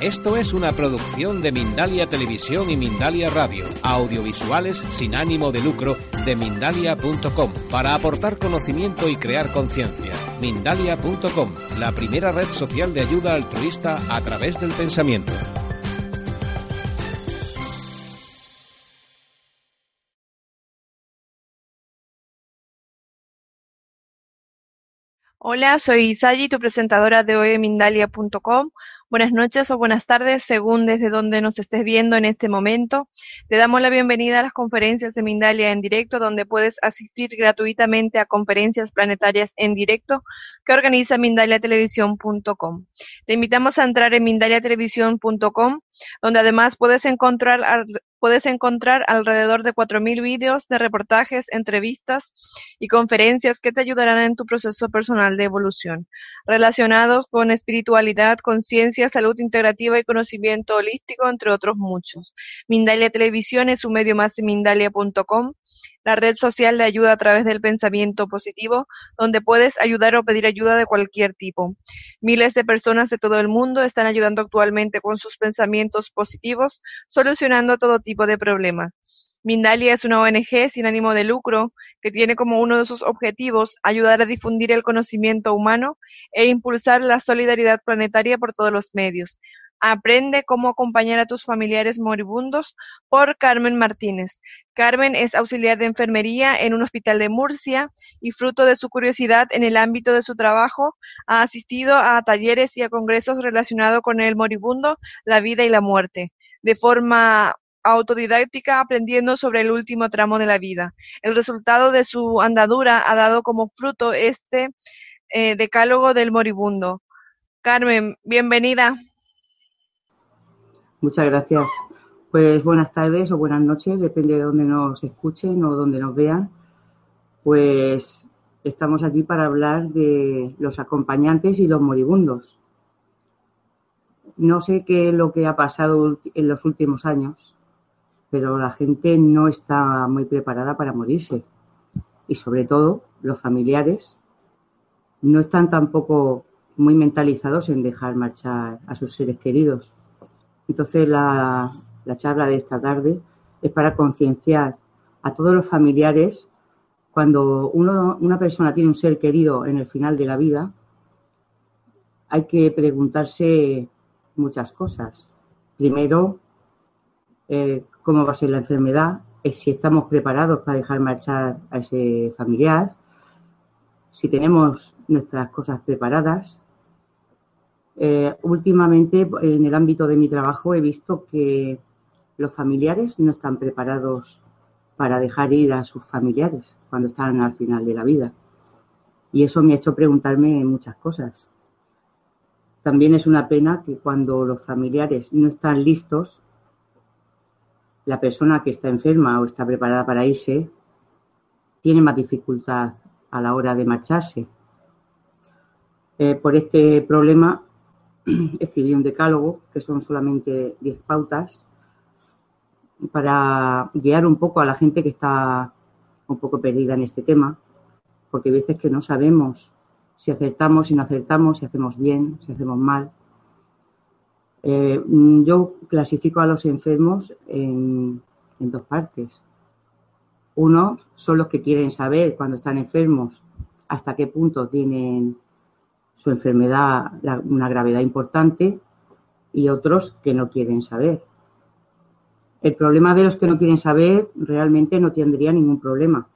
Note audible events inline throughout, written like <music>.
Esto es una producción de Mindalia Televisión y Mindalia Radio, audiovisuales sin ánimo de lucro de mindalia.com, para aportar conocimiento y crear conciencia. Mindalia.com, la primera red social de ayuda altruista a través del pensamiento. Hola, soy Sayi, tu presentadora de hoy Mindalia.com. Buenas noches o buenas tardes, según desde donde nos estés viendo en este momento. Te damos la bienvenida a las conferencias de Mindalia en directo, donde puedes asistir gratuitamente a conferencias planetarias en directo que organiza mindaliatelevisión.com. Te invitamos a entrar en mindaliatelevisión.com, donde además puedes encontrar puedes encontrar alrededor de 4.000 vídeos de reportajes, entrevistas y conferencias que te ayudarán en tu proceso personal de evolución, relacionados con espiritualidad, conciencia, salud integrativa y conocimiento holístico, entre otros muchos. Mindalia Televisión es un medio más de Mindalia.com, la red social de ayuda a través del pensamiento positivo, donde puedes ayudar o pedir ayuda de cualquier tipo. Miles de personas de todo el mundo están ayudando actualmente con sus pensamientos positivos, solucionando todo tipo de problemas. Mindalia es una ONG sin ánimo de lucro que tiene como uno de sus objetivos ayudar a difundir el conocimiento humano e impulsar la solidaridad planetaria por todos los medios. Aprende cómo acompañar a tus familiares moribundos por Carmen Martínez. Carmen es auxiliar de enfermería en un hospital de Murcia y fruto de su curiosidad en el ámbito de su trabajo ha asistido a talleres y a congresos relacionados con el moribundo, la vida y la muerte, de forma autodidáctica aprendiendo sobre el último tramo de la vida. El resultado de su andadura ha dado como fruto este eh, decálogo del moribundo. Carmen, bienvenida. Muchas gracias. Pues buenas tardes o buenas noches, depende de dónde nos escuchen o dónde nos vean. Pues estamos aquí para hablar de los acompañantes y los moribundos. No sé qué es lo que ha pasado en los últimos años, pero la gente no está muy preparada para morirse. Y sobre todo, los familiares no están tampoco muy mentalizados en dejar marchar a sus seres queridos. Entonces, la, charla de esta tarde es para concienciar a todos los familiares cuando uno, una persona tiene un ser querido en el final de la vida, hay que preguntarse muchas cosas. Primero, eh, cómo va a ser la enfermedad, si estamos preparados para dejar marchar a ese familiar, si tenemos nuestras cosas preparadas, eh, últimamente, en el ámbito de mi trabajo, he visto que los familiares no están preparados para dejar ir a sus familiares cuando están al final de la vida. Y eso me ha hecho preguntarme muchas cosas. También es una pena que cuando los familiares no están listos, la persona que está enferma o está preparada para irse tiene más dificultad a la hora de marcharse. Eh, por este problema <clears throat> escribí un decálogo, que son solamente 10 pautas, para guiar un poco a la gente que está un poco perdida en este tema, porque a veces que no sabemos si acertamos, si no acertamos, si hacemos bien, si hacemos mal. Eh, yo clasifico a los enfermos en, en dos partes. Uno son los que quieren saber cuando están enfermos hasta qué punto tienen su enfermedad una gravedad importante y otros que no quieren saber. El problema de los que no quieren saber realmente no tendría ningún problema,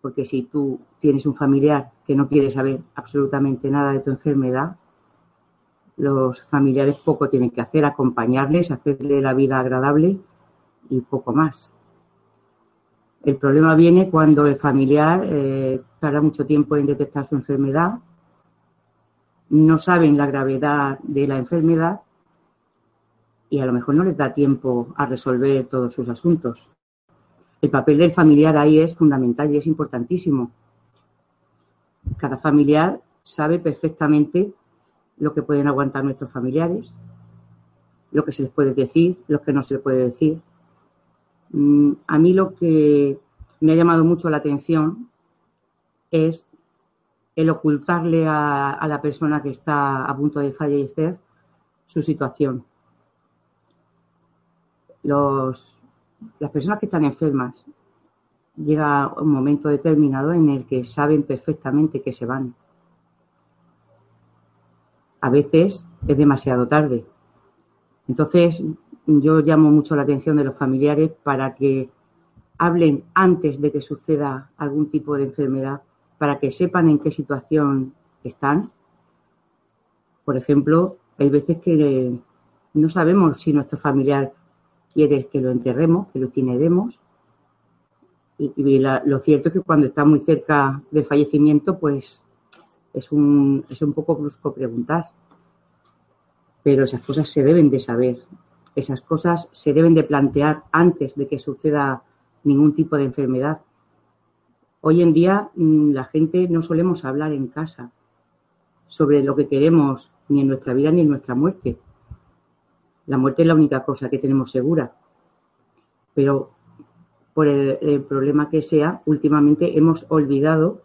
porque si tú tienes un familiar que no quiere saber absolutamente nada de tu enfermedad, los familiares poco tienen que hacer, acompañarles, hacerle la vida agradable y poco más. El problema viene cuando el familiar eh, tarda mucho tiempo en detectar su enfermedad no saben la gravedad de la enfermedad y a lo mejor no les da tiempo a resolver todos sus asuntos. El papel del familiar ahí es fundamental y es importantísimo. Cada familiar sabe perfectamente lo que pueden aguantar nuestros familiares, lo que se les puede decir, lo que no se les puede decir. Mm, a mí lo que me ha llamado mucho la atención es el ocultarle a, la persona que está a punto de fallecer su situación. las personas que están enfermas llega un momento determinado en el que saben perfectamente que se van. A veces es demasiado tarde. Entonces, yo llamo mucho la atención de los familiares para que hablen antes de que suceda algún tipo de enfermedad para que sepan en qué situación están. Por ejemplo, hay veces que no sabemos si nuestro familiar quiere que lo enterremos, que lo incineremos. Y, lo cierto es que cuando está muy cerca del fallecimiento, pues es un, es un poco brusco preguntar. Pero esas cosas se deben de saber. Esas cosas se deben de plantear antes de que suceda ningún tipo de enfermedad Hoy en día mm, la gente no solemos hablar en casa sobre lo que queremos ni en nuestra vida ni en nuestra muerte. La muerte es la única cosa que tenemos segura. Pero por el, problema que sea, últimamente hemos olvidado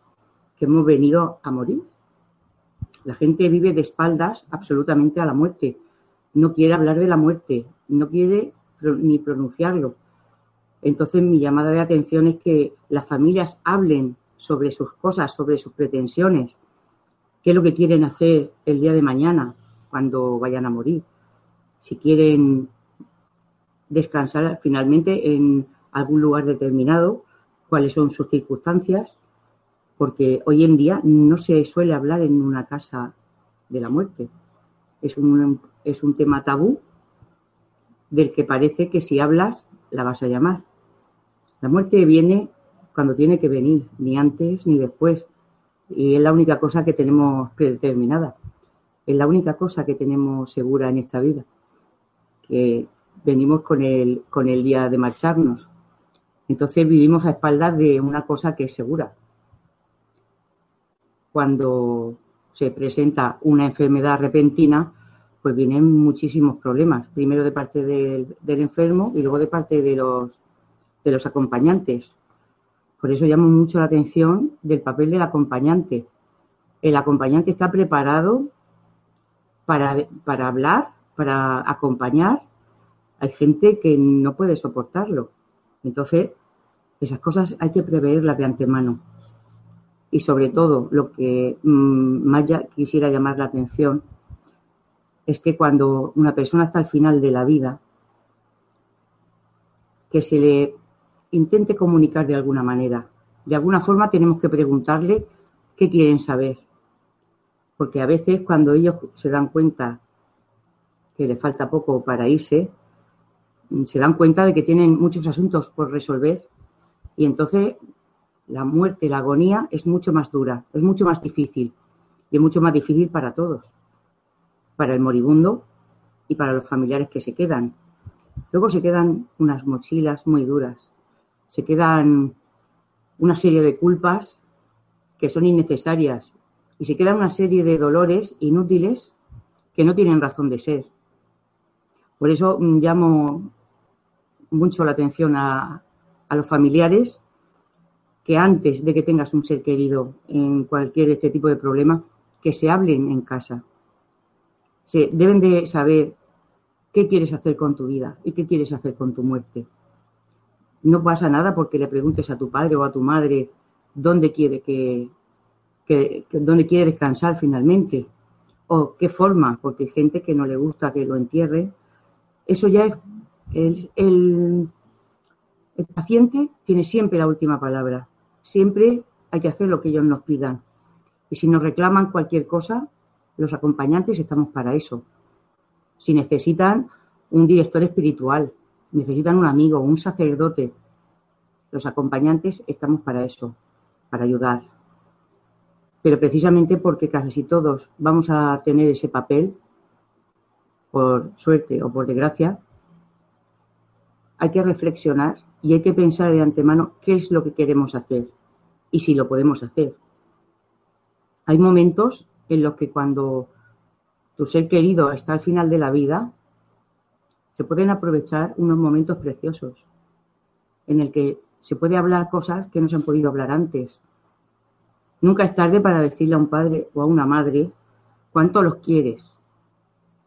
que hemos venido a morir. La gente vive de espaldas absolutamente a la muerte. No quiere hablar de la muerte, no quiere ni pronunciarlo. Entonces, mi llamada de atención es que las familias hablen sobre sus cosas, sobre sus pretensiones, qué es lo que quieren hacer el día de mañana cuando vayan a morir. Si quieren descansar finalmente en algún lugar determinado, cuáles son sus circunstancias, porque hoy en día no se suele hablar en una casa de la muerte. Es un, es un tema tabú del que parece que si hablas la vas a llamar. La muerte viene cuando tiene que venir, ni antes ni después. Y es la única cosa que tenemos predeterminada. Es la única cosa que tenemos segura en esta vida. Que venimos con el, con el día de marcharnos. Entonces vivimos a espaldas de una cosa que es segura. Cuando se presenta una enfermedad repentina, pues vienen muchísimos problemas. Primero de parte del, enfermo y luego de parte de los de los acompañantes. Por eso llamo mucho la atención del papel del acompañante. El acompañante está preparado para, para hablar, para acompañar. Hay gente que no puede soportarlo. Entonces, esas cosas hay que preverlas de antemano. Y sobre todo, lo que mm, más quisiera llamar la atención es que cuando una persona está al final de la vida, que se le intente comunicar de alguna manera. De alguna forma tenemos que preguntarle qué quieren saber. Porque a veces cuando ellos se dan cuenta que les falta poco para irse, se dan cuenta de que tienen muchos asuntos por resolver y entonces la muerte, la agonía es mucho más dura, es mucho más difícil y es mucho más difícil para todos, para el moribundo y para los familiares que se quedan. Luego se quedan unas mochilas muy duras se quedan una serie de culpas que son innecesarias y se quedan una serie de dolores inútiles que no tienen razón de ser. Por eso mm, llamo mucho la atención a, los familiares que antes de que tengas un ser querido en cualquier este tipo de problema, que se hablen en casa. Se, deben de saber qué quieres hacer con tu vida y qué quieres hacer con tu muerte. No pasa nada porque le preguntes a tu padre o a tu madre dónde quiere que, dónde quiere descansar finalmente o qué forma, porque hay gente que no le gusta que lo entierre. Eso ya es el, el, el paciente tiene siempre la última palabra. Siempre hay que hacer lo que ellos nos pidan. Y si nos reclaman cualquier cosa, los acompañantes estamos para eso. Si necesitan un director espiritual, necesitan un amigo, un sacerdote. Los acompañantes estamos para eso, para ayudar. Pero precisamente porque casi todos vamos a tener ese papel, por suerte o por desgracia, hay que reflexionar y hay que pensar de antemano qué es lo que queremos hacer y si lo podemos hacer. Hay momentos en los que cuando tu ser querido está al final de la vida, se pueden aprovechar unos momentos preciosos en el que se puede hablar cosas que no se han podido hablar antes. Nunca es tarde para decirle a un padre o a una madre cuánto los quieres.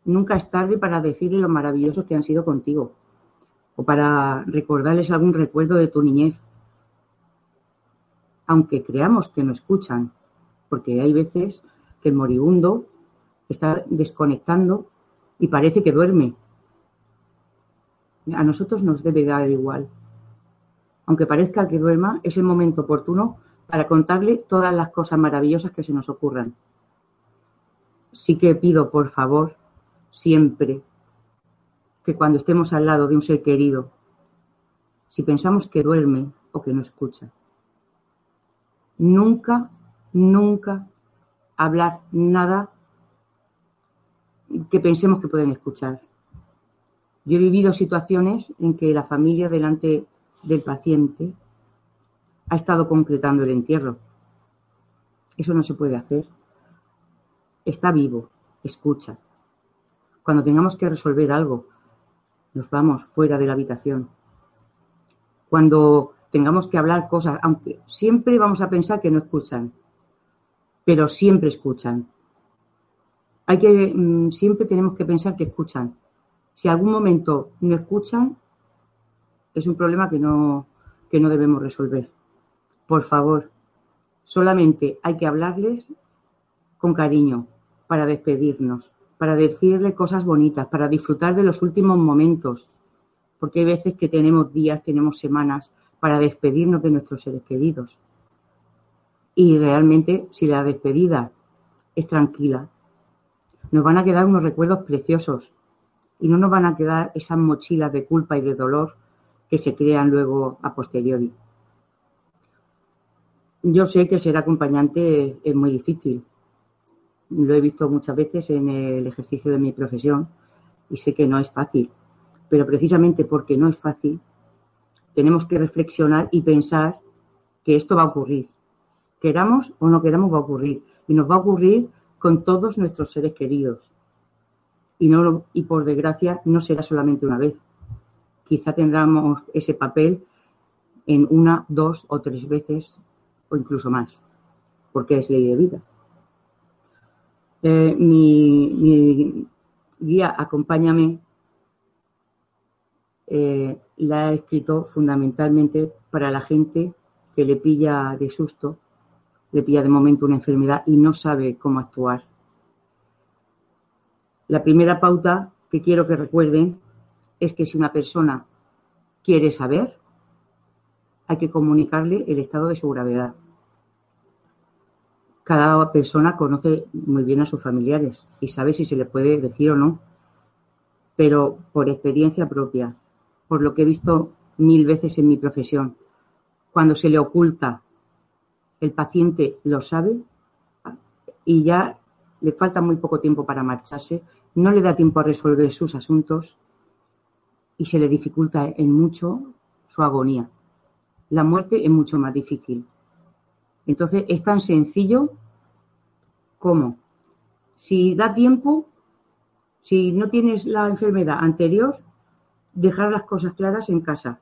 Nunca es tarde para decirle lo maravillosos que han sido contigo o para recordarles algún recuerdo de tu niñez. Aunque creamos que no escuchan, porque hay veces que el moribundo está desconectando y parece que duerme. A nosotros nos debe dar igual. Aunque parezca que duerma, es el momento oportuno para contarle todas las cosas maravillosas que se nos ocurran. Sí que pido, por favor, siempre que cuando estemos al lado de un ser querido, si pensamos que duerme o que no escucha, nunca, nunca hablar nada que pensemos que pueden escuchar. Yo he vivido situaciones en que la familia delante del paciente ha estado concretando el entierro. Eso no se puede hacer. Está vivo, escucha. Cuando tengamos que resolver algo, nos vamos fuera de la habitación. Cuando tengamos que hablar cosas, aunque siempre vamos a pensar que no escuchan, pero siempre escuchan. Hay que, mm, siempre tenemos que pensar que escuchan. Si algún momento no escuchan, es un problema que no, que no debemos resolver. Por favor, solamente hay que hablarles con cariño para despedirnos para decirle cosas bonitas, para disfrutar de los últimos momentos, porque hay veces que tenemos días, tenemos semanas para despedirnos de nuestros seres queridos. Y realmente, si la despedida es tranquila, nos van a quedar unos recuerdos preciosos y no nos van a quedar esas mochilas de culpa y de dolor que se crean luego a posteriori. Yo sé que ser acompañante es muy difícil, lo he visto muchas veces en el ejercicio de mi profesión y sé que no es fácil. Pero precisamente porque no es fácil, tenemos que reflexionar y pensar que esto va a ocurrir. Queramos o no queramos, va a ocurrir. Y nos va a ocurrir con todos nuestros seres queridos. Y, no, y por desgracia no será solamente una vez. Quizá tendremos ese papel en una, dos o tres veces o incluso más, porque es ley de vida. Eh, mi, guía Acompáñame eh, la he escrito fundamentalmente para la gente que le pilla de susto, le pilla de momento una enfermedad y no sabe cómo actuar. La primera pauta que quiero que recuerden es que si una persona quiere saber, hay que comunicarle el estado de su gravedad cada persona conoce muy bien a sus familiares y sabe si se le puede decir o no. Pero por experiencia propia, por lo que he visto mil veces en mi profesión, cuando se le oculta, el paciente lo sabe y ya le falta muy poco tiempo para marcharse, no le da tiempo a resolver sus asuntos y se le dificulta en mucho su agonía. La muerte es mucho más difícil. Entonces es tan sencillo como si da tiempo, si no tienes la enfermedad anterior, dejar las cosas claras en casa.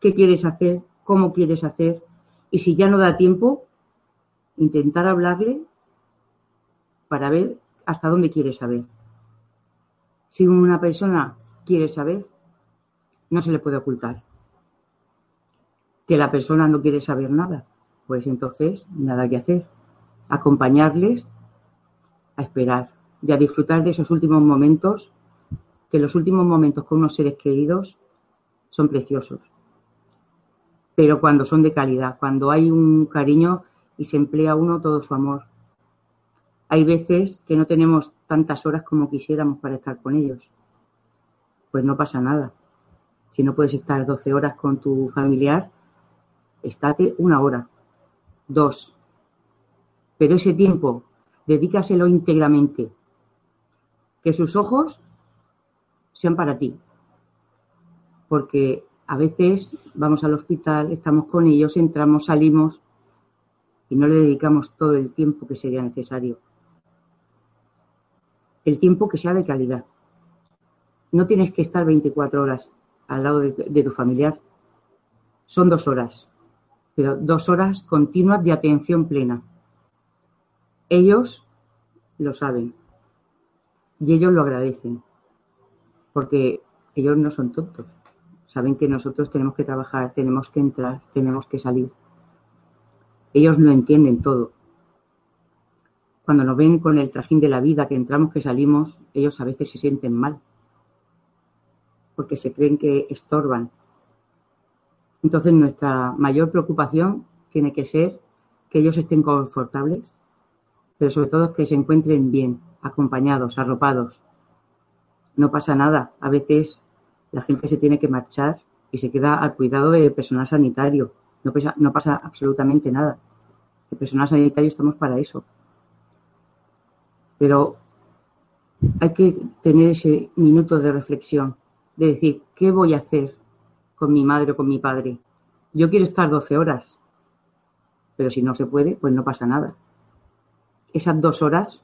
¿Qué quieres hacer? ¿Cómo quieres hacer? Y si ya no da tiempo, intentar hablarle para ver hasta dónde quiere saber. Si una persona quiere saber, no se le puede ocultar. Que la persona no quiere saber nada, pues entonces nada que hacer. Acompañarles a esperar y a disfrutar de esos últimos momentos, que los últimos momentos con unos seres queridos son preciosos. Pero cuando son de calidad, cuando hay un cariño y se emplea uno todo su amor. Hay veces que no tenemos tantas horas como quisiéramos para estar con ellos. Pues no pasa nada. Si no puedes estar 12 horas con tu familiar, estate una hora dos. pero ese tiempo dedícaselo íntegramente. Que sus ojos sean para ti. Porque a veces vamos al hospital, estamos con ellos, entramos, salimos y no le dedicamos todo el tiempo que sería necesario. El tiempo que sea de calidad. No tienes que estar 24 horas al lado de, tu familiar. Son dos horas, pero dos horas continuas de atención plena. Ellos lo saben y ellos lo agradecen porque ellos no son tontos. Saben que nosotros tenemos que trabajar, tenemos que entrar, tenemos que salir. Ellos lo entienden todo. Cuando nos ven con el trajín de la vida, que entramos, que salimos, ellos a veces se sienten mal, porque se creen que estorban. Entonces nuestra mayor preocupación tiene que ser que ellos estén confortables, pero sobre todo que se encuentren bien, acompañados, arropados. No pasa nada. A veces la gente se tiene que marchar y se queda al cuidado del personal sanitario. No pasa, no pasa absolutamente nada. El personal sanitario estamos para eso. Pero hay que tener ese minuto de reflexión, de decir, ¿qué voy a hacer con mi madre o con mi padre? Yo quiero estar 12 horas, pero si no se puede, pues no pasa nada esas dos horas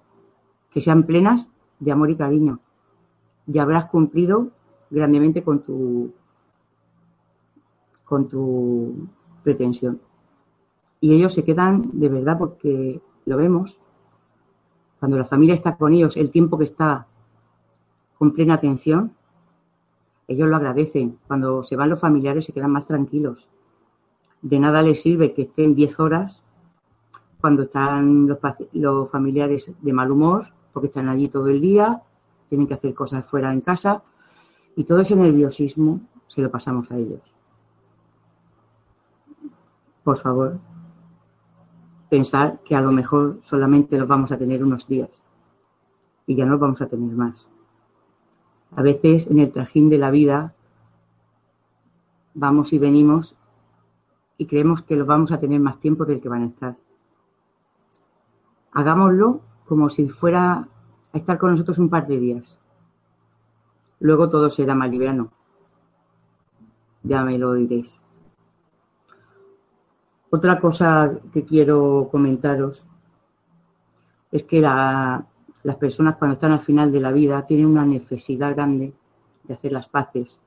que sean plenas de amor y cariño. Ya habrás cumplido grandemente con tu con tu pretensión. Y ellos se quedan de verdad porque lo vemos. Cuando la familia está con ellos, el tiempo que está con plena atención, ellos lo agradecen. Cuando se van los familiares se quedan más tranquilos. De nada les sirve que estén 10 horas cuando están los, familiares de mal humor, porque están allí todo el día, tienen que hacer cosas fuera en casa, y todo ese nerviosismo se lo pasamos a ellos. Por favor, pensar que a lo mejor solamente los vamos a tener unos días y ya no los vamos a tener más. A veces en el trajín de la vida vamos y venimos y creemos que los vamos a tener más tiempo del que van a estar hagámoslo como si fuera a estar con nosotros un par de días. Luego todo será más liviano. Ya me lo diréis. Otra cosa que quiero comentaros es que las personas cuando están al final de la vida tienen una necesidad grande de hacer las paces.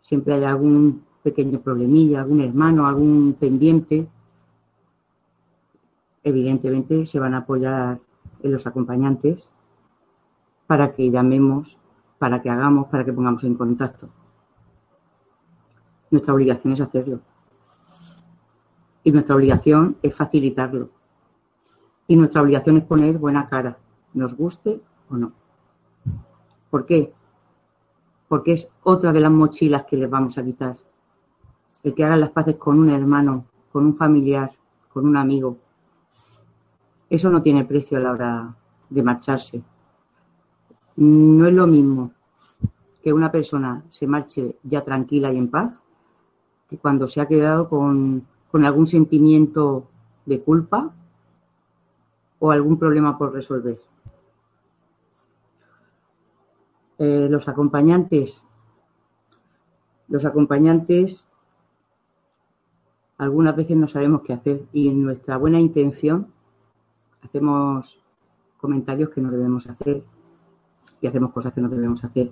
Siempre hay algún pequeño problemilla, algún hermano, algún pendiente evidentemente se van a apoyar en los acompañantes para que llamemos, para que hagamos, para que pongamos en contacto. Nuestra obligación es hacerlo. Y nuestra obligación es facilitarlo. Y nuestra obligación es poner buena cara, nos guste o no. ¿Por qué? Porque es otra de las mochilas que les vamos a quitar. El que hagan las paces con un hermano, con un familiar, con un amigo, eso no tiene precio a la hora de marcharse. No es lo mismo que una persona se marche ya tranquila y en paz que cuando se ha quedado con, algún sentimiento de culpa o algún problema por resolver. Eh, los acompañantes, los acompañantes algunas veces no sabemos qué hacer y en nuestra buena intención hacemos comentarios que no debemos hacer y hacemos cosas que no debemos hacer.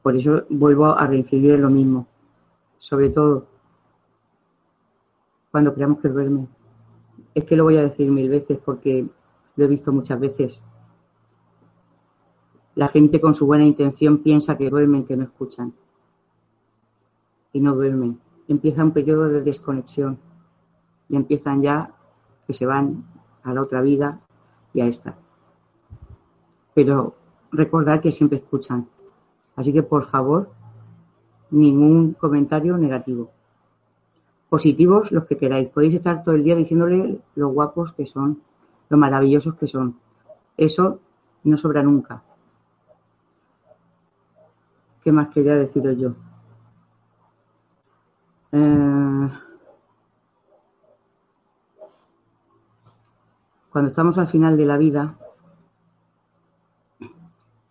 Por eso vuelvo a reincidir en lo mismo. Sobre todo cuando creamos que duermen. Es que lo voy a decir mil veces porque lo he visto muchas veces. La gente con su buena intención piensa que duermen, que no escuchan. Y no duermen. Empieza un periodo de desconexión. Y empiezan ya que se van a la otra vida y a esta. Pero recordad que siempre escuchan. Así que por favor, ningún comentario negativo. Positivos los que queráis. Podéis estar todo el día diciéndole lo guapos que son, lo maravillosos que son. Eso no sobra nunca. ¿Qué más quería deciros yo? Eh... Cuando estamos al final de la vida,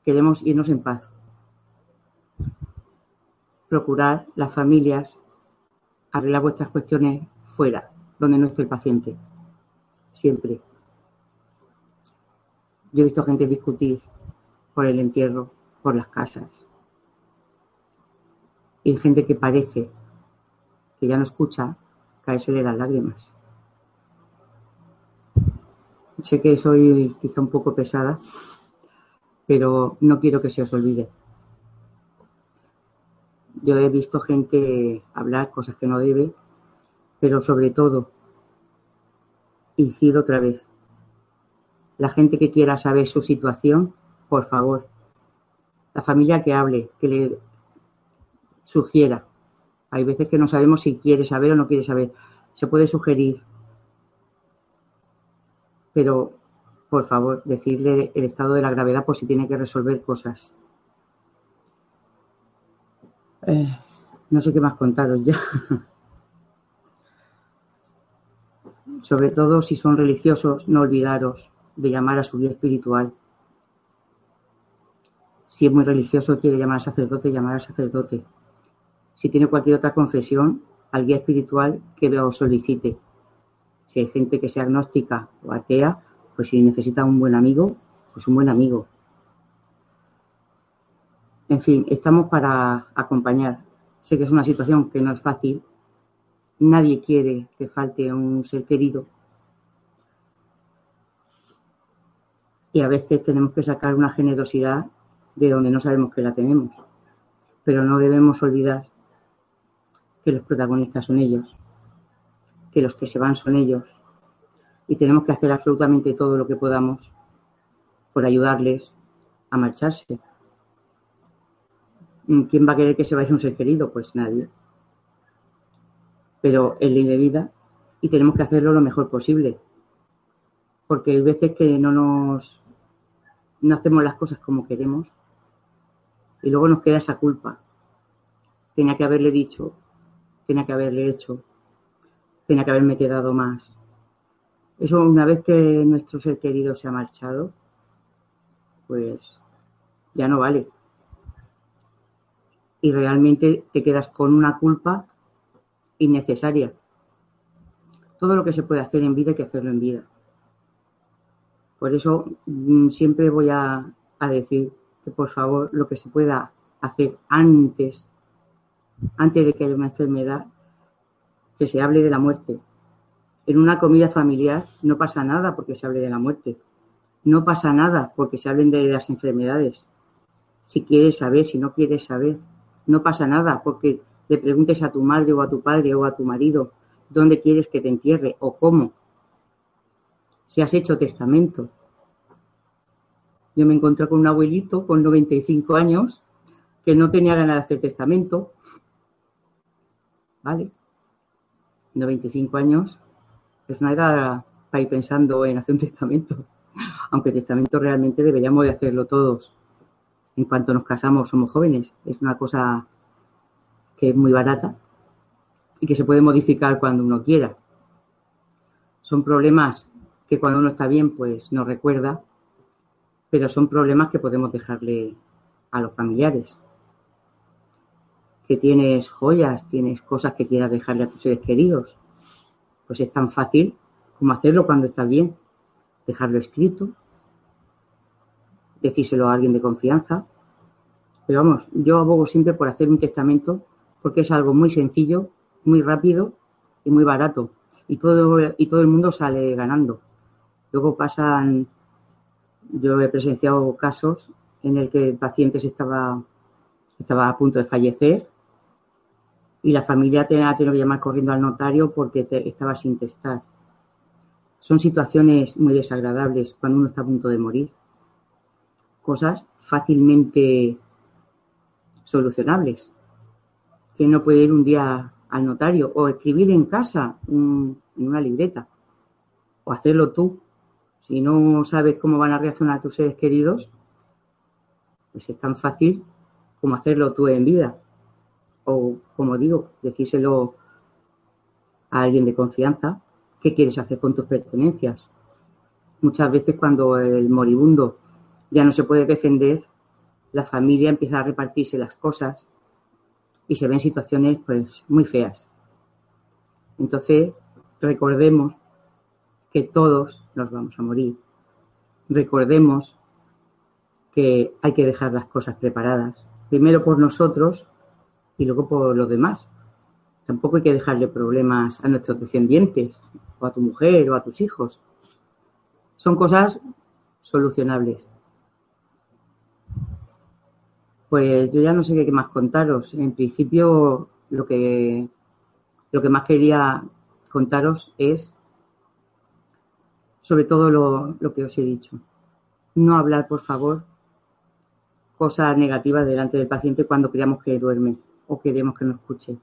queremos irnos en paz. Procurar las familias arreglar vuestras cuestiones fuera, donde no esté el paciente. Siempre. Yo he visto gente discutir por el entierro, por las casas. Y gente que parece que ya no escucha, caerse de las lágrimas. Sé que soy quizá un poco pesada, pero no quiero que se os olvide. Yo he visto gente hablar cosas que no debe, pero sobre todo, incido otra vez, la gente que quiera saber su situación, por favor, la familia que hable, que le sugiera. Hay veces que no sabemos si quiere saber o no quiere saber. Se puede sugerir, pero por favor, decirle el estado de la gravedad por si tiene que resolver cosas. Eh, no sé qué más contaros ya. Sobre todo si son religiosos, no olvidaros de llamar a su guía espiritual. Si es muy religioso, quiere llamar al sacerdote, llamar al sacerdote. Si tiene cualquier otra confesión, al guía espiritual que os solicite. Si hay gente que sea agnóstica o atea, pues si necesita un buen amigo, pues un buen amigo. En fin, estamos para acompañar. Sé que es una situación que no es fácil. Nadie quiere que falte un ser querido. Y a veces tenemos que sacar una generosidad de donde no sabemos que la tenemos. Pero no debemos olvidar que los protagonistas son ellos, que los que se van son ellos. Y tenemos que hacer absolutamente todo lo que podamos por ayudarles a marcharse. ¿Quién va a querer que se vaya un ser querido? Pues nadie. Pero es ley de vida y tenemos que hacerlo lo mejor posible. Porque hay veces que no nos no hacemos las cosas como queremos y luego nos queda esa culpa. Tenía que haberle dicho, tenía que haberle hecho, tenía que haberme quedado más. Eso una vez que nuestro ser querido se ha marchado, pues ya no vale y realmente te quedas con una culpa innecesaria. Todo lo que se puede hacer en vida hay que hacerlo en vida. Por eso mm, siempre voy a, decir que por favor lo que se pueda hacer antes, antes de que haya una enfermedad, que se hable de la muerte. En una comida familiar no pasa nada porque se hable de la muerte. No pasa nada porque se hablen de las enfermedades. Si quieres saber, si no quieres saber, no pasa nada porque le preguntes a tu madre o a tu padre o a tu marido dónde quieres que te entierre o cómo. Si has hecho testamento. Yo me encontré con un abuelito con 95 años que no tenía ganas de hacer testamento. ¿Vale? 95 años es una edad para ir pensando en hacer un testamento. <laughs> Aunque el testamento realmente deberíamos de hacerlo todos en cuanto nos casamos somos jóvenes. Es una cosa que es muy barata y que se puede modificar cuando uno quiera. Son problemas que cuando uno está bien, pues no recuerda, pero son problemas que podemos dejarle a los familiares. Que tienes joyas, tienes cosas que quieras dejarle a tus seres queridos. Pues es tan fácil como hacerlo cuando estás bien. Dejarlo escrito, decírselo a alguien de confianza. Pero vamos, yo abogo siempre por hacer un testamento porque es algo muy sencillo, muy rápido y muy barato. Y todo, y todo el mundo sale ganando. Luego pasan, yo he presenciado casos en el que el paciente estaba, estaba a punto de fallecer y la familia tenía, que llamar corriendo al notario porque estaba sin testar. Son situaciones muy desagradables cuando uno está a punto de morir cosas fácilmente solucionables. Que no puede ir un día al notario o escribir en casa en una libreta o hacerlo tú. Si no sabes cómo van a reaccionar tus seres queridos, pues es tan fácil como hacerlo tú en vida. O, como digo, decírselo a alguien de confianza qué quieres hacer con tus pertenencias. muchas veces cuando el moribundo ya no se puede defender, la familia empieza a repartirse las cosas y se ven situaciones pues muy feas. Entonces, recordemos que todos nos vamos a morir. Recordemos que hay que dejar las cosas preparadas, primero por nosotros y luego por los demás. Tampoco hay que dejarle problemas a nuestros descendientes, o a tu mujer, o a tus hijos. Son cosas solucionables. Pues yo ya no sé qué más contaros. En principio, lo que, lo que más quería contaros es sobre todo lo, lo que os he dicho. No hablar, por favor, cosas negativas delante del paciente cuando creamos que duerme o queremos que no escuche.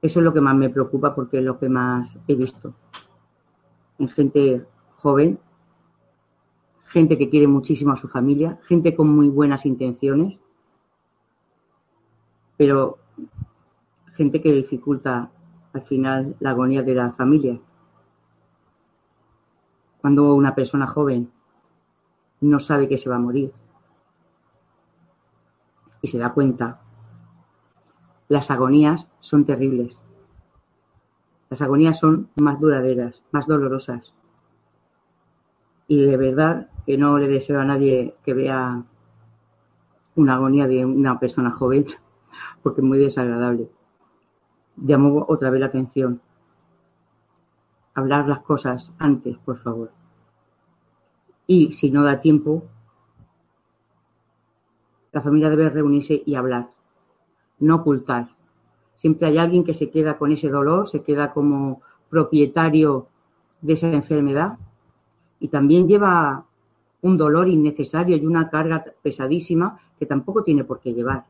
Eso es lo que más me preocupa porque es lo que más he visto en gente joven, gente que quiere muchísimo a su familia, gente con muy buenas intenciones, pero gente que dificulta al final la agonía de la familia. Cuando una persona joven no sabe que se va a morir y se da cuenta, las agonías son terribles. Las agonías son más duraderas, más dolorosas. Y de verdad que no le deseo a nadie que vea una agonía de una persona joven, <laughs> porque es muy desagradable. Llamo otra vez la atención. Hablar las cosas antes, por favor. Y si no da tiempo, la familia debe reunirse y hablar, no ocultar. Siempre hay alguien que se queda con ese dolor, se queda como propietario de esa enfermedad y también lleva un dolor innecesario y una carga pesadísima que tampoco tiene por qué llevar.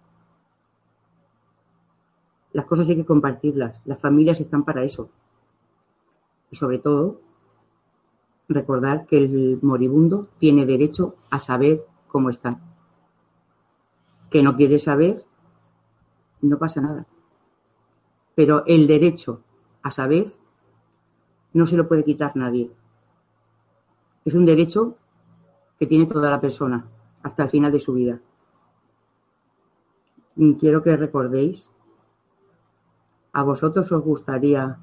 Las cosas hay que compartirlas, las familias están para eso. Y sobre todo, recordar que el moribundo tiene derecho a saber cómo está que no quiere saber, no pasa nada. Pero el derecho a saber no se lo puede quitar nadie. Es un derecho que tiene toda la persona hasta el final de su vida. Y quiero que recordéis, ¿a vosotros os gustaría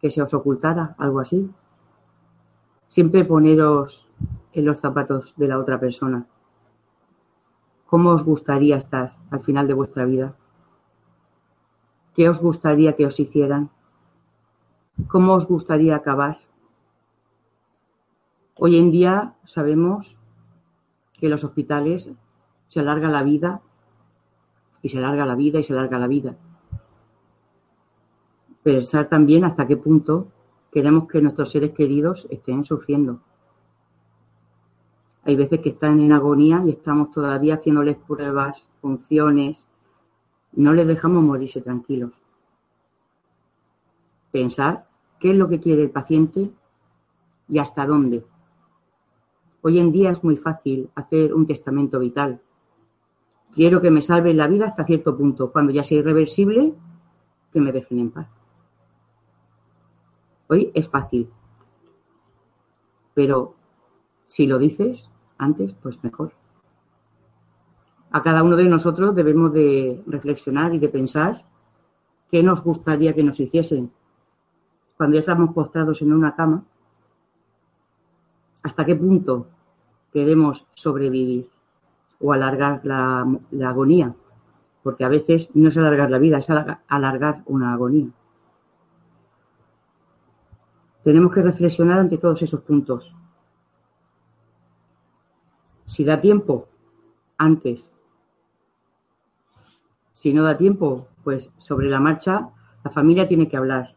que se os ocultara algo así? Siempre poneros en los zapatos de la otra persona. ¿Cómo os gustaría estar al final de vuestra vida? ¿Qué os gustaría que os hicieran? ¿Cómo os gustaría acabar? Hoy en día sabemos que en los hospitales se alarga la vida y se alarga la vida y se alarga la vida. Pensar también hasta qué punto queremos que nuestros seres queridos estén sufriendo. Hay veces que están en agonía y estamos todavía haciéndoles pruebas, funciones. No les dejamos morirse tranquilos. Pensar qué es lo que quiere el paciente y hasta dónde. Hoy en día es muy fácil hacer un testamento vital. Quiero que me salven la vida hasta cierto punto. Cuando ya sea irreversible, que me dejen en paz. Hoy es fácil. Pero si lo dices, antes, pues mejor. A cada uno de nosotros debemos de reflexionar y de pensar qué nos gustaría que nos hiciesen cuando ya estamos postrados en una cama, hasta qué punto queremos sobrevivir o alargar la, la agonía, porque a veces no es alargar la vida, es alargar una agonía. Tenemos que reflexionar ante todos esos puntos si da tiempo, antes. Si no da tiempo, pues sobre la marcha la familia tiene que hablar,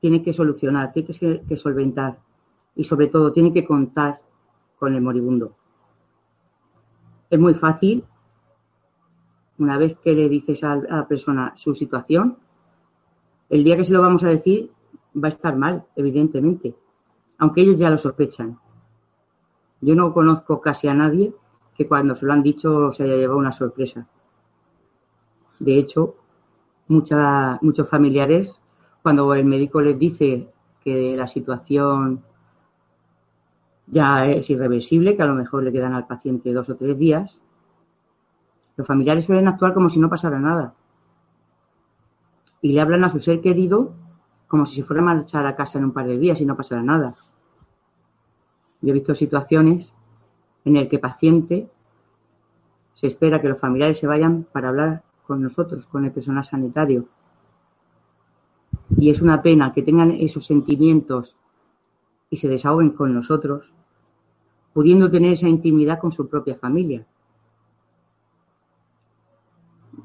tiene que solucionar, tiene que, solventar y sobre todo tiene que contar con el moribundo. Es muy fácil, una vez que le dices a la persona su situación, el día que se lo vamos a decir va a estar mal, evidentemente, aunque ellos ya lo sospechan. Yo no conozco casi a nadie que cuando se lo han dicho se haya llevado una sorpresa. De hecho, muchos familiares, cuando el médico les dice que la situación ya es irreversible, que a lo mejor le quedan al paciente dos o tres días, los familiares suelen actuar como si no pasara nada. Y le hablan a su ser querido como si se fuera a marchar a casa en un par de días y no pasara nada. Yo he visto situaciones en el que paciente se espera que los familiares se vayan para hablar con nosotros, con el personal sanitario. Y es una pena que tengan esos sentimientos y se desahoguen con nosotros, pudiendo tener esa intimidad con su propia familia.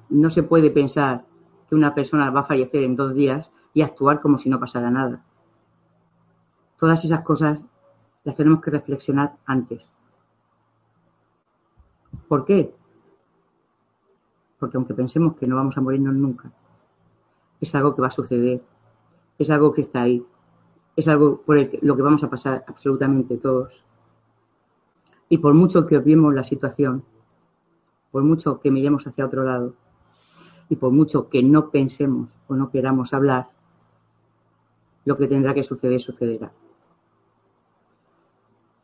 No se puede pensar que una persona va a fallecer en dos días y actuar como si no pasara nada. Todas esas cosas las tenemos que reflexionar antes. ¿Por qué? Porque aunque pensemos que no vamos a morirnos nunca, es algo que va a suceder, es algo que está ahí, es algo por lo que vamos a pasar absolutamente todos. Y por mucho que obviemos la situación, por mucho que miremos hacia otro lado y por mucho que no pensemos o no queramos hablar, lo que tendrá que suceder sucederá.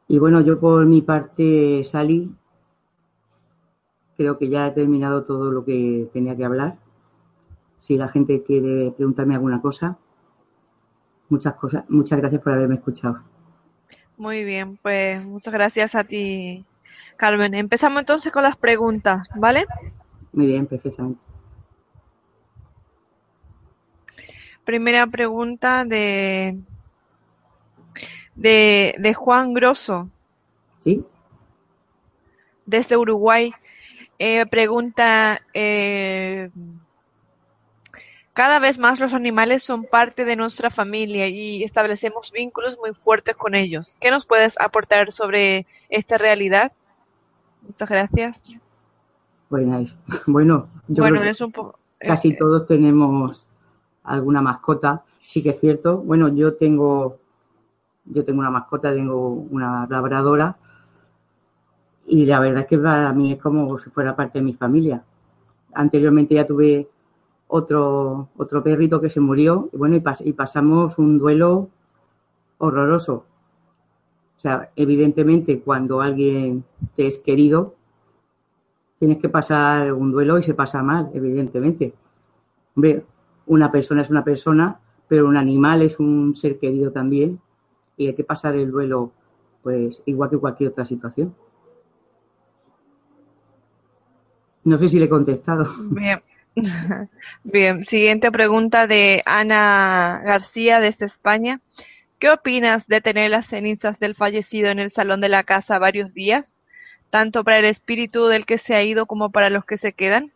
Y bueno, yo por mi parte salí. Creo que ya he terminado todo lo que tenía que hablar. Si la gente quiere preguntarme alguna cosa, muchas cosas, muchas gracias por haberme escuchado. Muy bien, pues muchas gracias a ti, Carmen. Empezamos entonces con las preguntas, ¿vale? Muy bien, perfectamente. Primera pregunta de, de, de Juan Grosso. Sí. Desde Uruguay. Eh, pregunta, eh, cada vez más los animales son parte de nuestra familia y establecemos vínculos muy fuertes con ellos. ¿Qué nos puedes aportar sobre esta realidad? Muchas gracias. Bueno, <laughs> bueno yo bueno, es un poco... Casi eh, todos tenemos alguna mascota. Sí que es cierto. Bueno, yo tengo, yo tengo una mascota, tengo una labradora y la verdad es que para mí es como si fuera parte de mi familia. Anteriormente ya tuve otro, otro perrito que se murió y bueno, y, pasamos un duelo horroroso. O sea, evidentemente cuando alguien te es querido, tienes que pasar un duelo y se pasa mal, evidentemente. Hombre, una persona es una persona, pero un animal es un ser querido también y hay que pasar el duelo pues igual que cualquier otra situación. No sé si le he contestado. Bien. <laughs> Bien, siguiente pregunta de Ana García desde España. ¿Qué opinas de tener las cenizas del fallecido en el salón de la casa varios días, tanto para el espíritu del que se ha ido como para los que se quedan?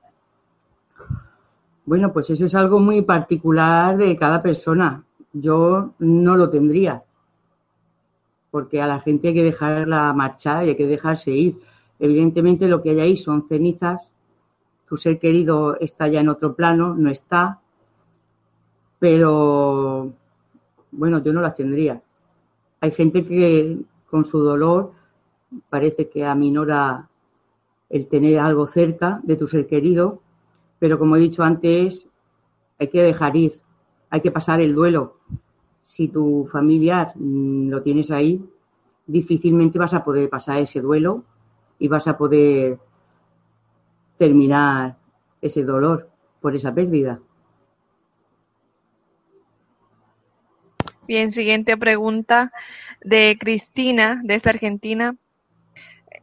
Bueno, pues eso es algo muy particular de cada persona. Yo no lo tendría, porque a la gente hay que dejarla marchar y hay que dejarse ir. Evidentemente lo que hay ahí son cenizas, tu ser querido está ya en otro plano, no está, pero bueno, yo no las tendría. Hay gente que con su dolor parece que aminora el tener algo cerca de tu ser querido pero como he dicho antes, hay que dejar ir, hay que pasar el duelo. Si tu familiar mm, lo tienes ahí, difícilmente vas a poder pasar ese duelo y vas a poder terminar ese dolor por esa pérdida. Bien, siguiente pregunta de Cristina, desde Argentina.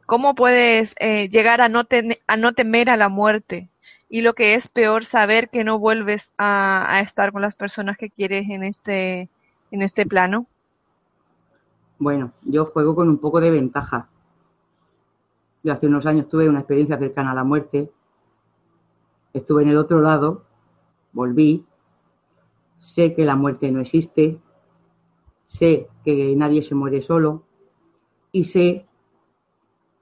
¿Cómo puedes eh, llegar a no, a no temer a la muerte? y lo que es peor, saber que no vuelves a, estar con las personas que quieres en este, en este plano? Bueno, yo juego con un poco de ventaja. Yo hace unos años tuve una experiencia cercana a la muerte. Estuve en el otro lado, volví. Sé que la muerte no existe. Sé que nadie se muere solo. Y sé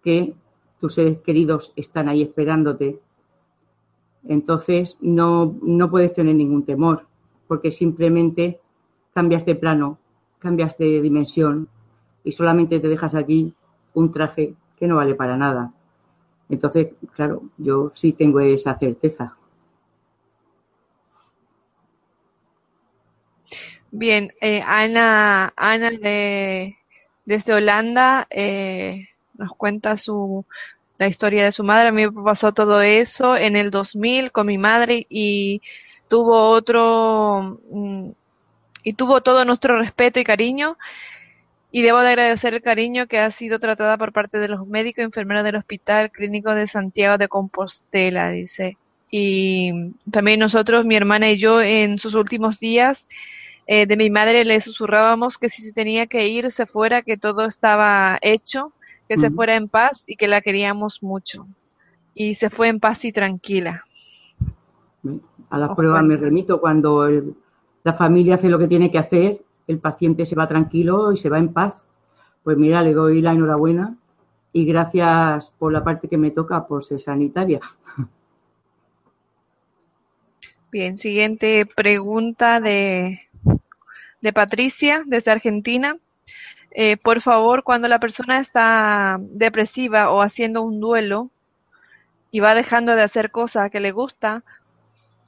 que tus seres queridos están ahí esperándote entonces no, no puedes tener ningún temor, porque simplemente cambias de plano, cambias de dimensión y solamente te dejas aquí un traje que no vale para nada. Entonces, claro, yo sí tengo esa certeza. Bien, eh, Ana, Ana de, desde Holanda eh, nos cuenta su la historia de su madre. A mí me pasó todo eso en el 2000 con mi madre y tuvo otro mm, y tuvo todo nuestro respeto y cariño y debo de agradecer el cariño que ha sido tratada por parte de los médicos y enfermeros del Hospital Clínico de Santiago de Compostela, dice. Y también nosotros, mi hermana y yo, en sus últimos días eh, de mi madre le susurrábamos que si se tenía que ir, se fuera, que todo estaba hecho, que se fuera en paz y que la queríamos mucho. Y se fue en paz y tranquila. A las pruebas me remito cuando la familia hace lo que tiene que hacer el paciente se va tranquilo y se va en paz. Pues mira, le doy la enhorabuena y gracias por la parte que me toca por ser sanitaria. <laughs> Bien, siguiente pregunta de, de Patricia desde Argentina. Eh, por favor, cuando la persona está depresiva o haciendo un duelo y va dejando de hacer cosas que le gusta,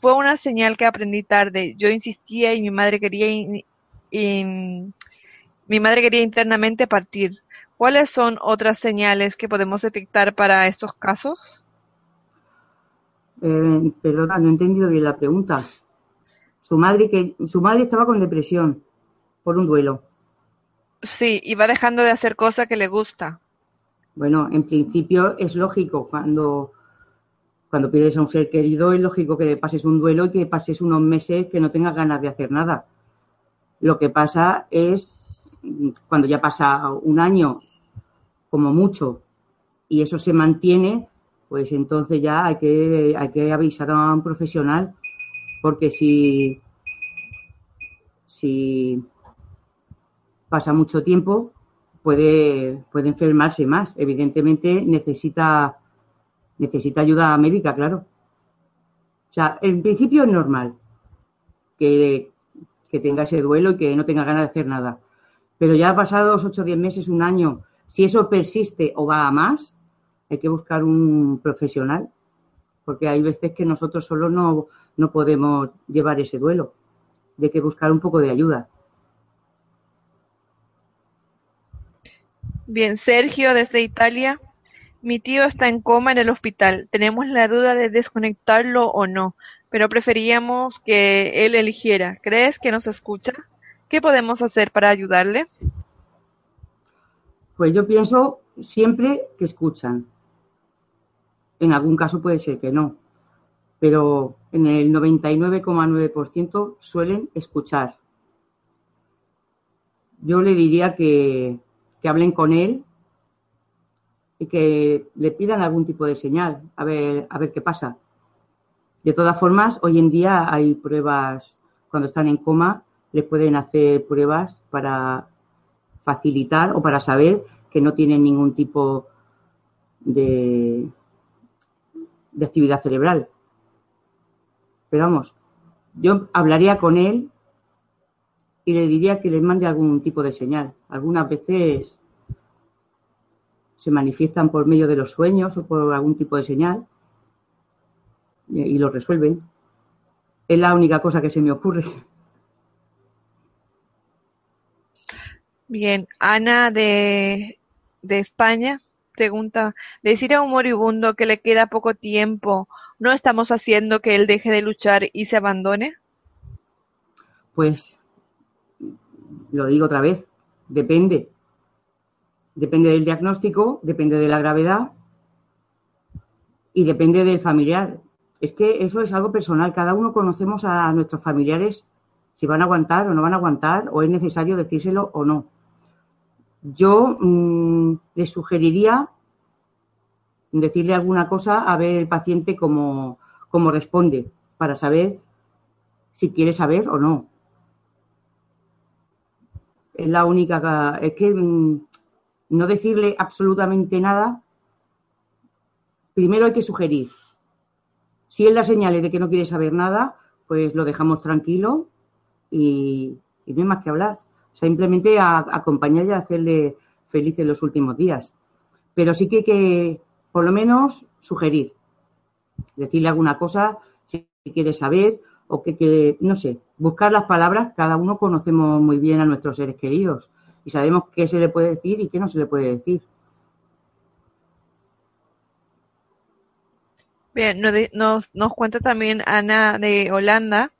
fue una señal que aprendí tarde. Yo insistía y mi madre quería y mi madre quería internamente partir. ¿Cuáles son otras señales que podemos detectar para estos casos? Eh, perdona, no he entendido bien la pregunta. Su madre que su madre estaba con depresión por un duelo. Sí, y va dejando de hacer cosas que le gusta. Bueno, en principio es lógico cuando cuando pierdes a un ser querido es lógico que pases un duelo y que pases unos meses que no tengas ganas de hacer nada. Lo que pasa es, cuando ya pasa un año, como mucho, y eso se mantiene, pues entonces ya hay que, hay que avisar a un profesional, porque si, si pasa mucho tiempo, puede, puede enfermarse más. Evidentemente necesita, necesita ayuda médica, claro. O sea, en principio es normal que, que tenga ese duelo y que no tenga ganas de hacer nada. Pero ya pasados 8 o 10 meses, un año, si eso persiste o va a más, hay que buscar un profesional, porque hay veces que nosotros solo no, no podemos llevar ese duelo. Hay que buscar un poco de ayuda. Bien, Sergio desde Italia. Mi tío está en coma en el hospital. Tenemos la duda de desconectarlo o no pero preferíamos que él eligiera. ¿Crees que nos escucha? ¿Qué podemos hacer para ayudarle? Pues yo pienso siempre que escuchan. En algún caso puede ser que no, pero en el 99,9% suelen escuchar. Yo le diría que, que hablen con él y que le pidan algún tipo de señal, a ver, a ver qué pasa. De todas formas, hoy en día hay pruebas, cuando están en coma, les pueden hacer pruebas para facilitar o para saber que no tienen ningún tipo de, de actividad cerebral. Pero vamos, yo hablaría con él y le diría que les mande algún tipo de señal. Algunas veces se manifiestan por medio de los sueños o por algún tipo de señal y lo resuelven. Es la única cosa que se me ocurre. Bien, Ana de, de España pregunta, decir a un moribundo que le queda poco tiempo, ¿no estamos haciendo que él deje de luchar y se abandone? Pues, lo digo otra vez, depende. Depende del diagnóstico, depende de la gravedad y depende del familiar. Es que eso es algo personal. Cada uno conocemos a nuestros familiares si van a aguantar o no van a aguantar, o es necesario decírselo o no. Yo mm, les sugeriría decirle alguna cosa a ver el paciente cómo, cómo responde, para saber si quiere saber o no. Es la única. Es que mm, no decirle absolutamente nada. Primero hay que sugerir si él da señales de que no quiere saber nada, pues lo dejamos tranquilo y, no hay más que hablar. Simplemente a, acompañar y hacerle feliz en los últimos días. Pero sí que hay que, por lo menos, sugerir. Decirle alguna cosa si quiere saber o que, que, no sé, buscar las palabras. Cada uno conocemos muy bien a nuestros seres queridos y sabemos qué se le puede decir y qué no se le puede decir. Bien, nos, nos cuenta también Ana de Holanda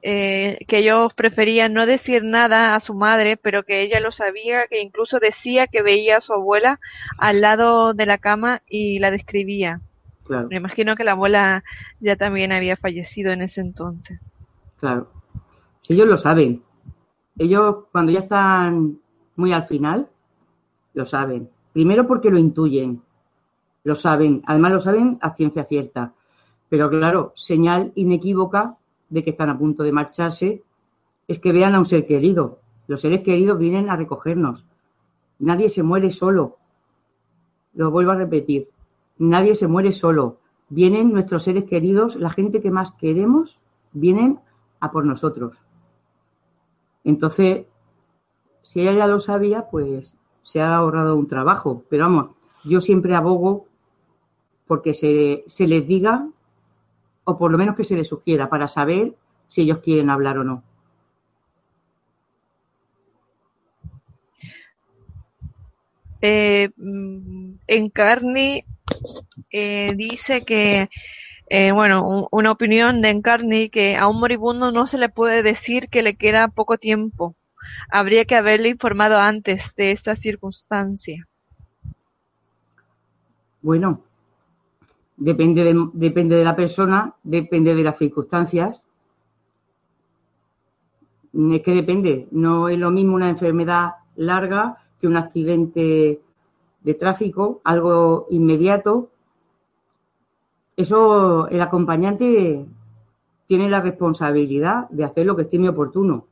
eh, que ellos preferían no decir nada a su madre, pero que ella lo sabía, que incluso decía que veía a su abuela al lado de la cama y la describía. Me imagino que la abuela ya también había fallecido en ese entonces. Claro. Ellos lo saben. Ellos cuando ya están muy al final, lo saben. Primero porque lo intuyen. Lo saben. Además lo saben a ciencia cierta. Pero claro, señal inequívoca de que están a punto de marcharse es que vean a un ser querido. Los seres queridos vienen a recogernos. Nadie se muere solo. Lo vuelvo a repetir. Nadie se muere solo. Vienen nuestros seres queridos, la gente que más queremos, vienen a por nosotros. Entonces, si ella ya lo sabía, pues se ha ahorrado un trabajo. Pero vamos, yo siempre abogo porque se, se les diga o por lo menos que se les sugiera para saber si ellos quieren hablar o no. Eh, mm, Encarni eh, dice que, eh, bueno, una opinión de Encarni que a un moribundo no se le puede decir que le queda poco tiempo. Habría que haberle informado antes de esta circunstancia. Bueno, Depende de, depende de la persona, depende de las circunstancias. Es que depende. No es lo mismo una enfermedad larga que un accidente de tráfico, algo inmediato. Eso el acompañante tiene la responsabilidad de hacer lo que estime oportuno.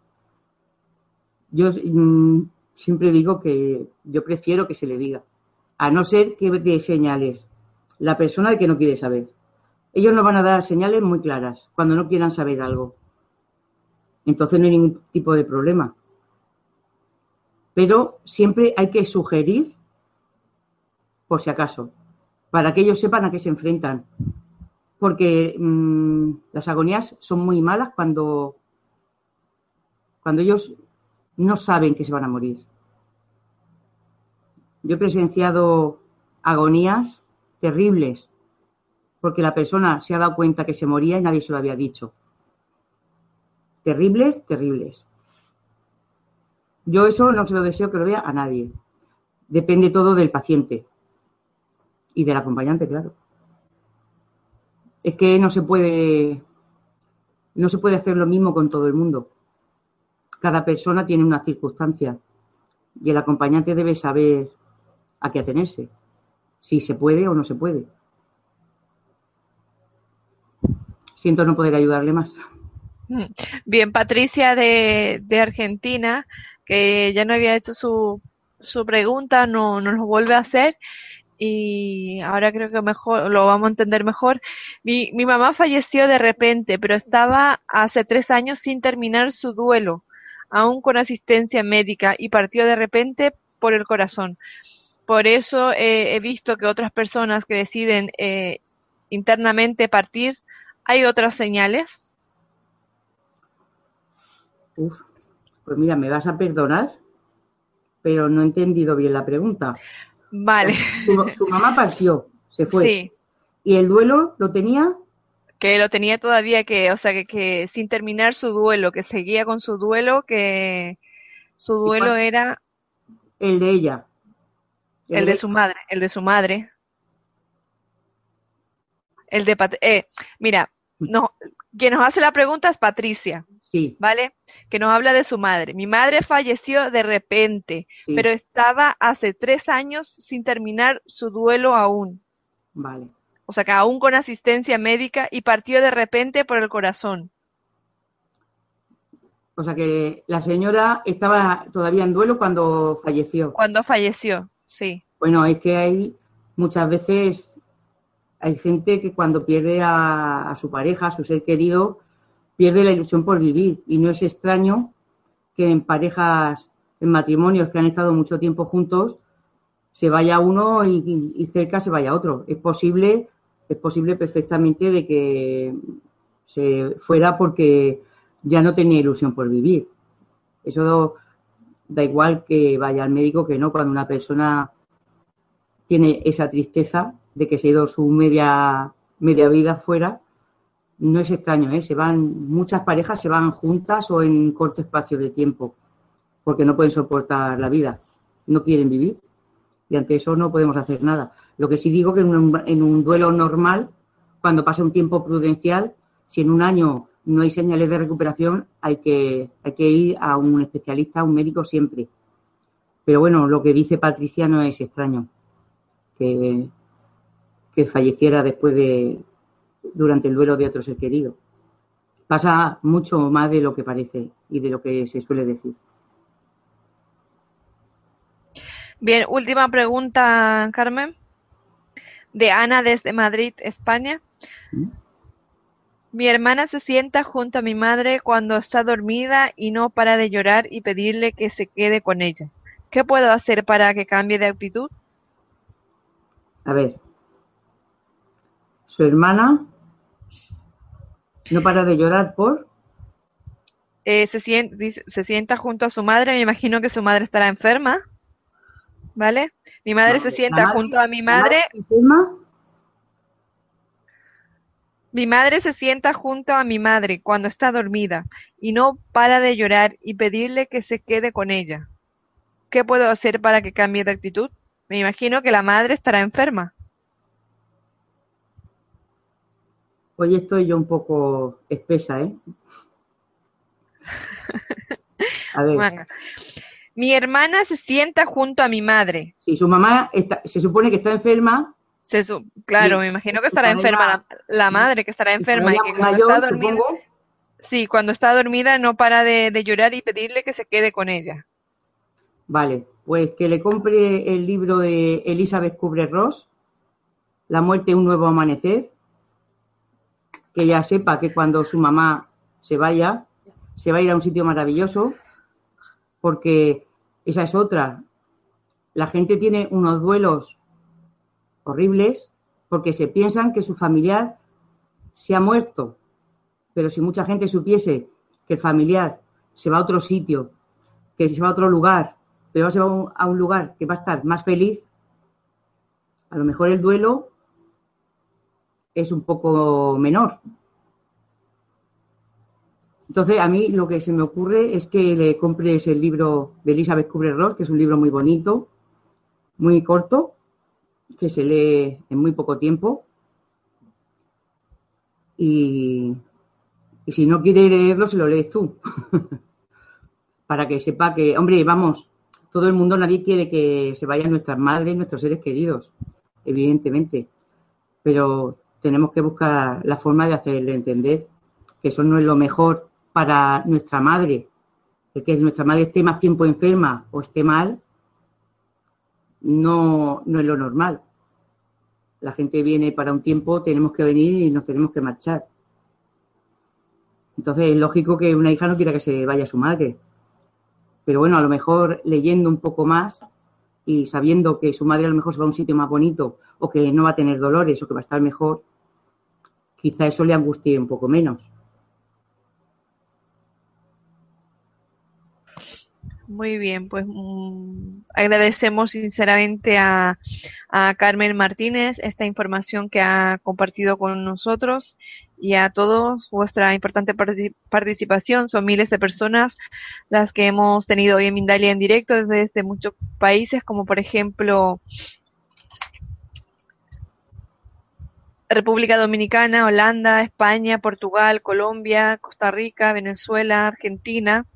Yo mm, siempre digo que yo prefiero que se le diga, a no ser que dé señales la persona de que no quiere saber. Ellos nos van a dar señales muy claras cuando no quieran saber algo. Entonces no hay ningún tipo de problema. Pero siempre hay que sugerir, por si acaso, para que ellos sepan a qué se enfrentan. Porque mm, las agonías son muy malas cuando, cuando ellos no saben que se van a morir. Yo he presenciado agonías terribles, porque la persona se ha dado cuenta que se moría y nadie se lo había dicho. Terribles, terribles. Yo eso no se lo deseo que lo vea a nadie. Depende todo del paciente y del acompañante, claro. Es que no se puede no se puede hacer lo mismo con todo el mundo. Cada persona tiene una circunstancia y el acompañante debe saber a qué atenerse si se puede o no se puede. Siento no poder ayudarle más. Mm. Bien, Patricia de, de Argentina, que ya no había hecho su, su pregunta, no nos lo vuelve a hacer y ahora creo que mejor lo vamos a entender mejor. Mi, mi mamá falleció de repente, pero estaba hace tres años sin terminar su duelo, aún con asistencia médica, y partió de repente por el corazón. Por eso he visto que otras personas que deciden eh, internamente partir, ¿hay otras señales? Uf, pues mira, me vas a perdonar, pero no he entendido bien la pregunta. Vale. Su, mamá partió, se fue. Sí. ¿Y el duelo lo tenía? Que lo tenía todavía, que, o sea, que, que sin terminar su duelo, que seguía con su duelo, que su duelo era... El de ella. El de su madre, el de su madre. El de eh, mira, no, quien nos hace la pregunta es Patricia. Sí. ¿Vale? Que nos habla de su madre. Mi madre falleció de repente, pero estaba hace tres años sin terminar su duelo aún. Vale. O sea que aún con asistencia médica y partió de repente por el corazón. O sea que la señora estaba todavía en duelo cuando falleció. Cuando falleció. Sí. Bueno, es que hay muchas veces hay gente que cuando pierde a, su pareja, a su ser querido, pierde la ilusión por vivir. Y no es extraño que en parejas, en matrimonios que han estado mucho tiempo juntos, se vaya uno y, cerca se vaya otro. Es posible, es posible perfectamente de que se fuera porque ya no tenía ilusión por vivir. Eso da igual que vaya al médico que no, cuando una persona tiene esa tristeza de que se ha ido su media, media vida fuera, no es extraño, ¿eh? se van, muchas parejas se van juntas o en corto espacio de tiempo, porque no pueden soportar la vida, no quieren vivir. Y ante eso no podemos hacer nada. Lo que sí digo que en un, en un duelo normal, cuando pasa un tiempo prudencial, si en un año no hay señales de recuperación, hay que, hay que ir a un especialista, a un médico siempre. Pero bueno, lo que dice Patricia no es extraño, que, que falleciera después de, durante el duelo de otro ser querido. Pasa mucho más de lo que parece y de lo que se suele decir. Bien, última pregunta, Carmen. De Ana desde Madrid, España. ¿Mm? Mi hermana se sienta junto a mi madre cuando está dormida y no para de llorar y pedirle que se quede con ella. ¿Qué puedo hacer para que cambie de actitud? A ver. Su hermana no para de llorar por. Eh, se, sienta, se sienta junto a su madre, me imagino que su madre estará enferma. ¿Vale? Mi madre se sienta junto a mi madre. ¿Enferma? Mi madre se sienta junto a mi madre cuando está dormida y no para de llorar y pedirle que se quede con ella. ¿Qué puedo hacer para que cambie de actitud? Me imagino que la madre estará enferma. Hoy estoy yo un poco espesa, ¿eh? A ver. Mi hermana se sienta junto a mi madre. Sí, su mamá se supone que está enferma claro, me imagino que estará enferma la, madre, que estará enferma y que cuando está dormida, sí, cuando está dormida no para de, llorar y pedirle que se quede con ella. Vale, pues que le compre el libro de Elizabeth Kubler-Ross, La muerte un nuevo amanecer, que ella sepa que cuando su mamá se vaya, se va a ir a un sitio maravilloso, porque esa es otra. La gente tiene unos duelos horribles porque se piensan que su familiar se ha muerto. Pero si mucha gente supiese que el familiar se va a otro sitio, que se va a otro lugar, pero se va a un lugar que va a estar más feliz, a lo mejor el duelo es un poco menor. Entonces, a mí lo que se me ocurre es que le compres el libro de Elizabeth Kubler-Ross, que es un libro muy bonito, muy corto, que se lee en muy poco tiempo. Y, si no quiere leerlo, se lo lees tú. <laughs> Para que sepa que, hombre, vamos, todo el mundo, nadie quiere que se vayan nuestras madres, nuestros seres queridos, evidentemente. Pero tenemos que buscar la forma de hacerle entender que eso no es lo mejor para nuestra madre. El que nuestra madre esté más tiempo enferma o esté mal, no, no es lo normal. La gente viene para un tiempo, tenemos que venir y nos tenemos que marchar. Entonces es lógico que una hija no quiera que se vaya su madre. Pero bueno, a lo mejor leyendo un poco más y sabiendo que su madre a lo mejor se va a un sitio más bonito o que no va a tener dolores o que va a estar mejor, quizá eso le angustie un poco menos. Muy bien, pues mm, agradecemos sinceramente a, a, Carmen Martínez esta información que ha compartido con nosotros y a todos vuestra importante participación. Son miles de personas las que hemos tenido hoy en Mindalia en directo desde muchos países, como por ejemplo República Dominicana, Holanda, España, Portugal, Colombia, Costa Rica, Venezuela, Argentina.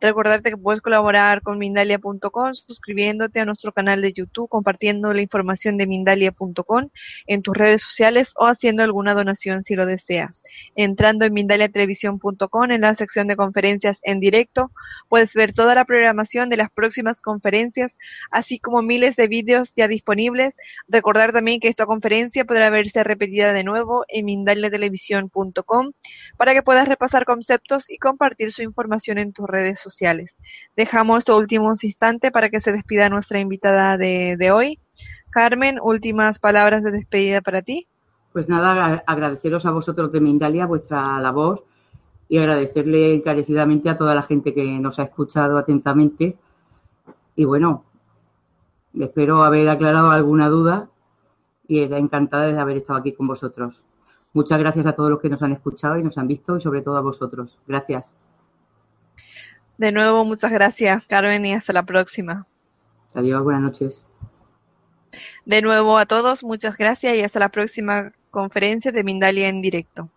Recordarte que puedes colaborar con Mindalia.com suscribiéndote a nuestro canal de YouTube, compartiendo la información de Mindalia.com en tus redes sociales o haciendo alguna donación si lo deseas. Entrando en Mindaliatelevisión.com en la sección de conferencias en directo, puedes ver toda la programación de las próximas conferencias, así como miles de vídeos ya disponibles. Recordar también que esta conferencia podrá verse repetida de nuevo en Mindaliatelevisión.com para que puedas repasar conceptos y compartir su información en tus redes sociales. Dejamos estos últimos instantes para que se despida nuestra invitada de, de hoy. Carmen, últimas palabras de despedida para ti. Pues nada, agradeceros a vosotros de Mindalia vuestra labor y agradecerle encarecidamente a toda la gente que nos ha escuchado atentamente Y bueno, espero haber aclarado alguna duda y encantada de haber estado aquí con vosotros. Muchas gracias a todos los que nos han escuchado y nos han visto y sobre todo a vosotros. Gracias. De nuevo, muchas gracias, Carmen, y hasta la próxima. Adiós, buenas noches. De nuevo a todos, muchas gracias y hasta la próxima conferencia de Mindalia en directo.